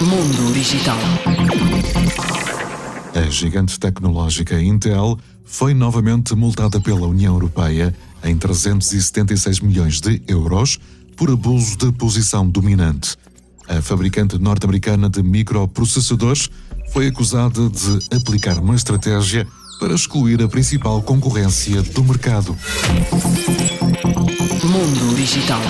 Mundo Digital. A gigante tecnológica Intel foi novamente multada pela União Europeia em 376 milhões de euros por abuso de posição dominante. A fabricante norte-americana de microprocessadores foi acusada de aplicar uma estratégia para excluir a principal concorrência do mercado. Mundo Digital.